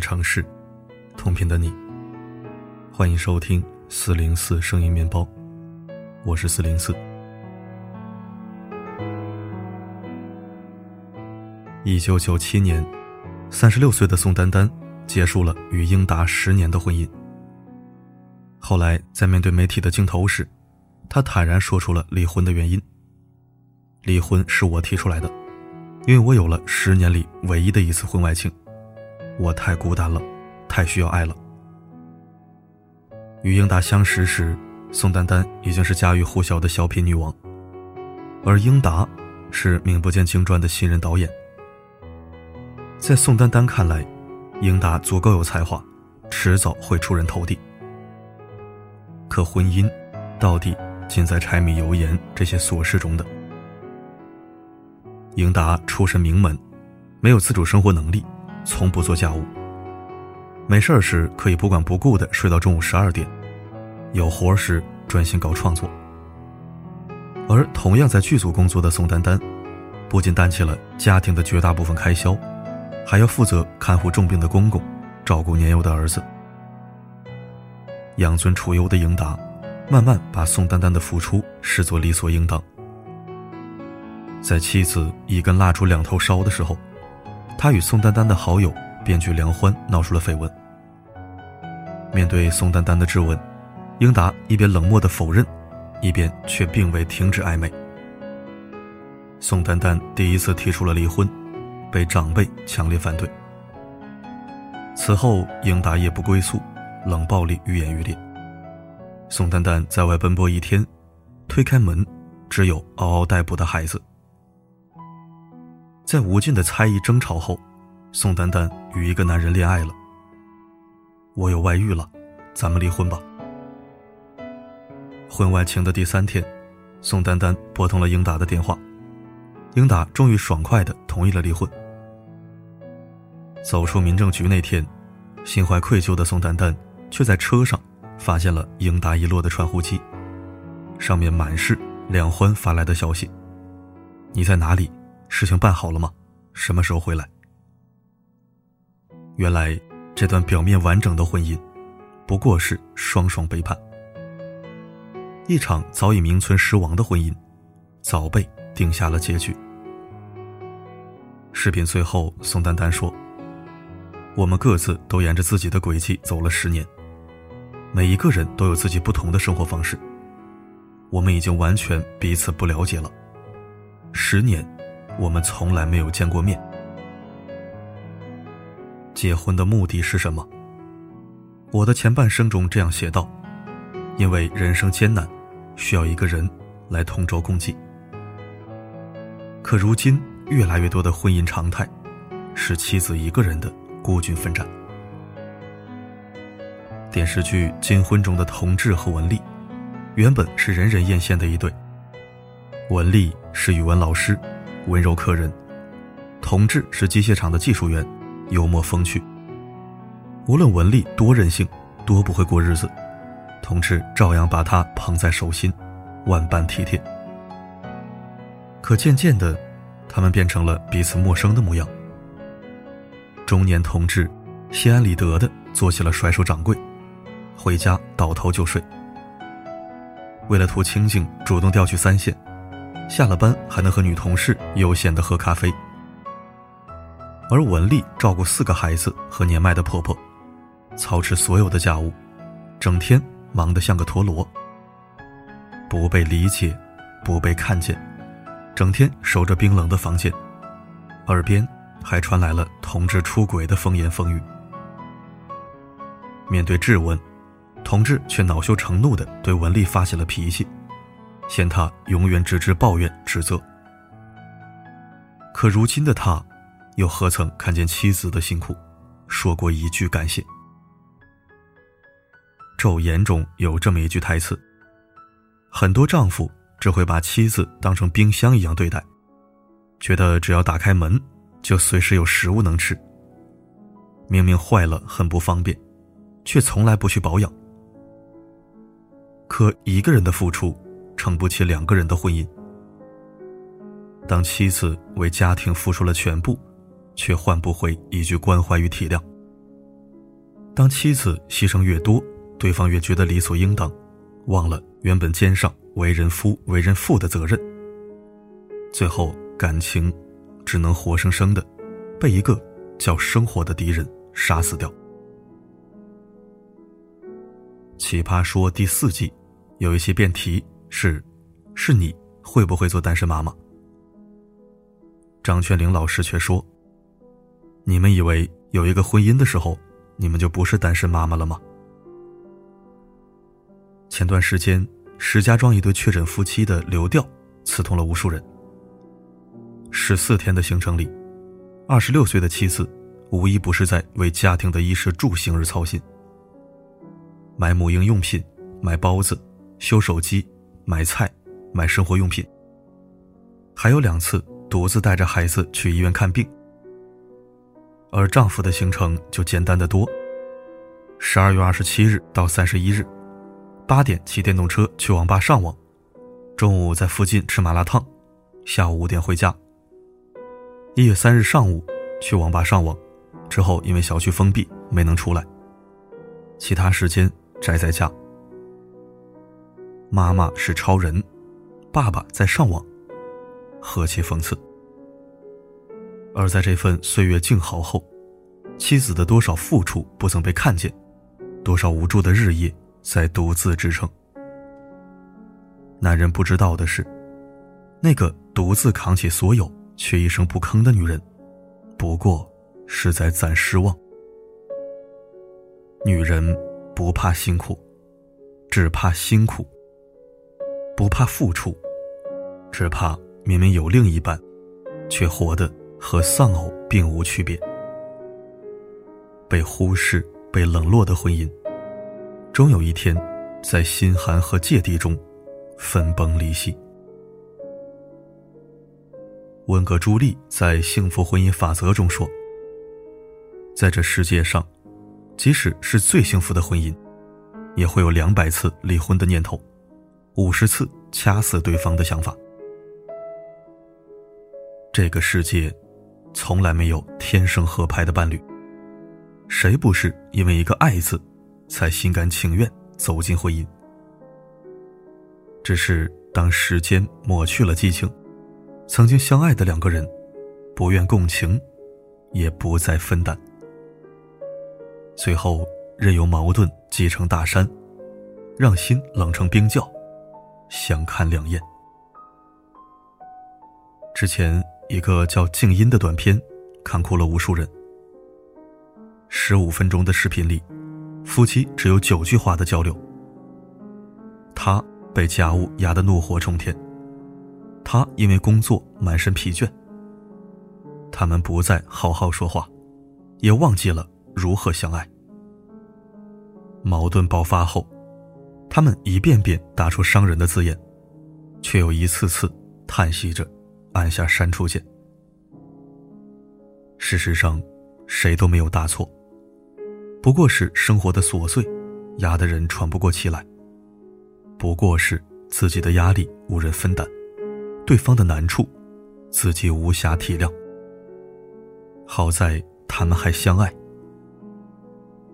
的城市，同频的你。欢迎收听四零四声音面包，我是四零四。一九九七年，三十六岁的宋丹丹结束了与英达十年的婚姻。后来在面对媒体的镜头时，她坦然说出了离婚的原因：离婚是我提出来的，因为我有了十年里唯一的一次婚外情，我太孤单了，太需要爱了。与英达相识时，宋丹丹已经是家喻户晓的小品女王，而英达是名不见经传的新人导演。在宋丹丹看来，英达足够有才华，迟早会出人头地。可婚姻，到底尽在柴米油盐这些琐事中的。英达出身名门，没有自主生活能力，从不做家务。没事时可以不管不顾的睡到中午十二点，有活时专心搞创作。而同样在剧组工作的宋丹丹，不仅担起了家庭的绝大部分开销。还要负责看护重病的公公，照顾年幼的儿子。养尊处优的英达，慢慢把宋丹丹的付出视作理所应当。在妻子一根蜡烛两头烧的时候，他与宋丹丹的好友编剧梁欢闹出了绯闻。面对宋丹丹的质问，英达一边冷漠的否认，一边却并未停止暧昧。宋丹丹第一次提出了离婚。被长辈强烈反对。此后，英达夜不归宿，冷暴力愈演愈烈。宋丹丹在外奔波一天，推开门，只有嗷嗷待哺的孩子。在无尽的猜疑争吵后，宋丹丹与一个男人恋爱了。我有外遇了，咱们离婚吧。婚外情的第三天，宋丹丹拨通了英达的电话，英达终于爽快的同意了离婚。走出民政局那天，心怀愧疚的宋丹丹却在车上发现了英达遗落的传呼机，上面满是梁欢发来的消息：“你在哪里？事情办好了吗？什么时候回来？”原来，这段表面完整的婚姻，不过是双双背叛。一场早已名存实亡的婚姻，早被定下了结局。视频最后，宋丹丹说。我们各自都沿着自己的轨迹走了十年，每一个人都有自己不同的生活方式。我们已经完全彼此不了解了。十年，我们从来没有见过面。结婚的目的是什么？我的前半生中这样写道：因为人生艰难，需要一个人来同舟共济。可如今，越来越多的婚姻常态，是妻子一个人的。孤军奋战。电视剧《金婚》中的同志和文丽，原本是人人艳羡的一对。文丽是语文老师，温柔可人；同志是机械厂的技术员，幽默风趣。无论文丽多任性，多不会过日子，同志照样把她捧在手心，万般体贴。可渐渐的，他们变成了彼此陌生的模样。中年同志，心安理得的做起了甩手掌柜，回家倒头就睡。为了图清静，主动调去三线，下了班还能和女同事悠闲的喝咖啡。而文丽照顾四个孩子和年迈的婆婆，操持所有的家务，整天忙得像个陀螺。不被理解，不被看见，整天守着冰冷的房间，耳边。还传来了同志出轨的风言风语。面对质问，同志却恼羞成怒地对文丽发起了脾气，嫌他永远只知抱怨指责。可如今的他，又何曾看见妻子的辛苦，说过一句感谢？《昼颜》中有这么一句台词：“很多丈夫只会把妻子当成冰箱一样对待，觉得只要打开门。”就随时有食物能吃。明明坏了很不方便，却从来不去保养。可一个人的付出，撑不起两个人的婚姻。当妻子为家庭付出了全部，却换不回一句关怀与体谅，当妻子牺牲越多，对方越觉得理所应当，忘了原本肩上为人夫、为人父的责任，最后感情只能活生生的被一个叫生活的敌人杀死掉。奇葩说第四季有一些辩题是：是你会不会做单身妈妈？张泉灵老师却说：“你们以为有一个婚姻的时候，你们就不是单身妈妈了吗？”前段时间，石家庄一对确诊夫妻的流调刺痛了无数人。十四天的行程里，二十六岁的妻子无一不是在为家庭的衣食住行而操心，买母婴用品、买包子、修手机、买菜、买生活用品，还有两次。独自带着孩子去医院看病，而丈夫的行程就简单的多。十二月二十七日到三十一日，八点骑电动车去网吧上网，中午在附近吃麻辣烫，下午五点回家。一月三日上午去网吧上网，之后因为小区封闭没能出来，其他时间宅在家。妈妈是超人，爸爸在上网。何其讽刺！而在这份岁月静好后，妻子的多少付出不曾被看见，多少无助的日夜在独自支撑。男人不知道的是，那个独自扛起所有却一声不吭的女人，不过是在攒失望。女人不怕辛苦，只怕辛苦；不怕付出，只怕。明明有另一半，却活得和丧偶并无区别。被忽视、被冷落的婚姻，终有一天，在心寒和芥蒂中，分崩离析。温格朱莉在《幸福婚姻法则》中说：“在这世界上，即使是最幸福的婚姻，也会有两百次离婚的念头，五十次掐死对方的想法。”这个世界，从来没有天生合拍的伴侣。谁不是因为一个“爱”字，才心甘情愿走进婚姻？只是当时间抹去了激情，曾经相爱的两个人，不愿共情，也不再分担，最后任由矛盾积成大山，让心冷成冰窖，相看两厌。之前。一个叫“静音”的短片，看哭了无数人。十五分钟的视频里，夫妻只有九句话的交流。他被家务压得怒火冲天，他因为工作满身疲倦。他们不再好好说话，也忘记了如何相爱。矛盾爆发后，他们一遍遍打出伤人的字眼，却又一次次叹息着。按下删除键。事实上，谁都没有大错，不过是生活的琐碎压得人喘不过气来。不过是自己的压力无人分担，对方的难处自己无暇体谅。好在他们还相爱。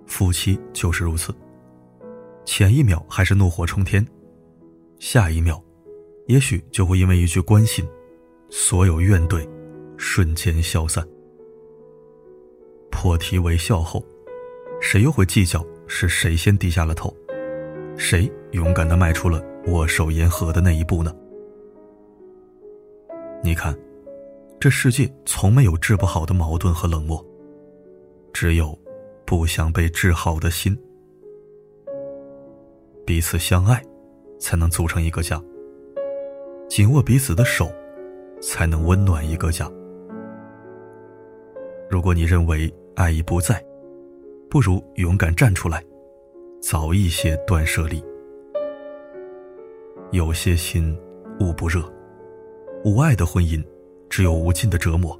夫妻就是如此，前一秒还是怒火冲天，下一秒，也许就会因为一句关心。所有怨怼，瞬间消散。破涕为笑后，谁又会计较是谁先低下了头，谁勇敢的迈出了握手言和的那一步呢？你看，这世界从没有治不好的矛盾和冷漠，只有不想被治好的心。彼此相爱，才能组成一个家。紧握彼此的手。才能温暖一个家。如果你认为爱已不在，不如勇敢站出来，早一些断舍离。有些心捂不热，无爱的婚姻只有无尽的折磨，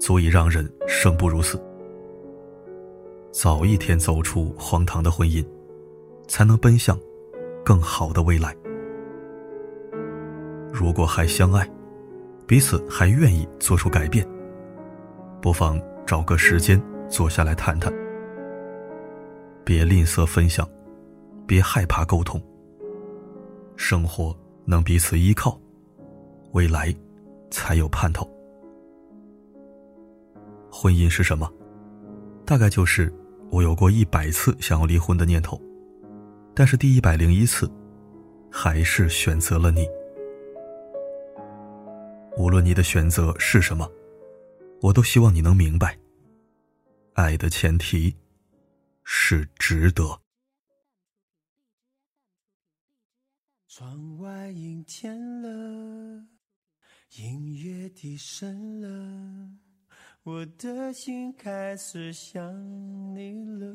足以让人生不如死。早一天走出荒唐的婚姻，才能奔向更好的未来。如果还相爱，彼此还愿意做出改变，不妨找个时间坐下来谈谈。别吝啬分享，别害怕沟通。生活能彼此依靠，未来才有盼头。婚姻是什么？大概就是我有过一百次想要离婚的念头，但是第一百零一次，还是选择了你。无论你的选择是什么，我都希望你能明白，爱的前提是值得。窗外阴天了，音乐低声了。我的心开始想你了。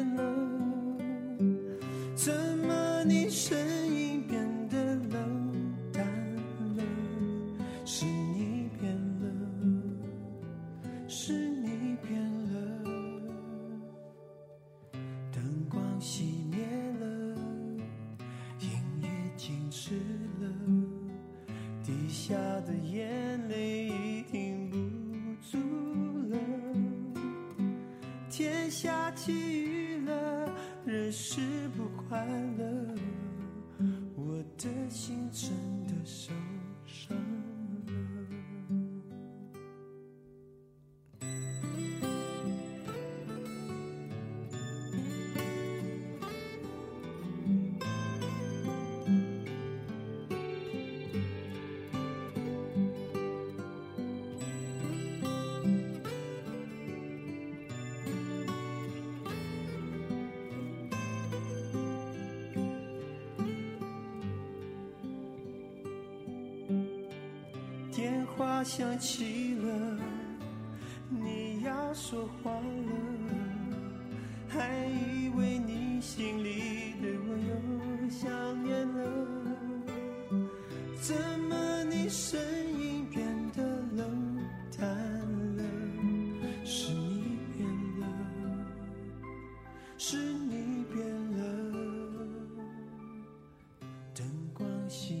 心话响起了，你要说话了，还以为你心里对我又想念了，怎么你声音变得冷淡了？是你变了，是你变了，灯光熄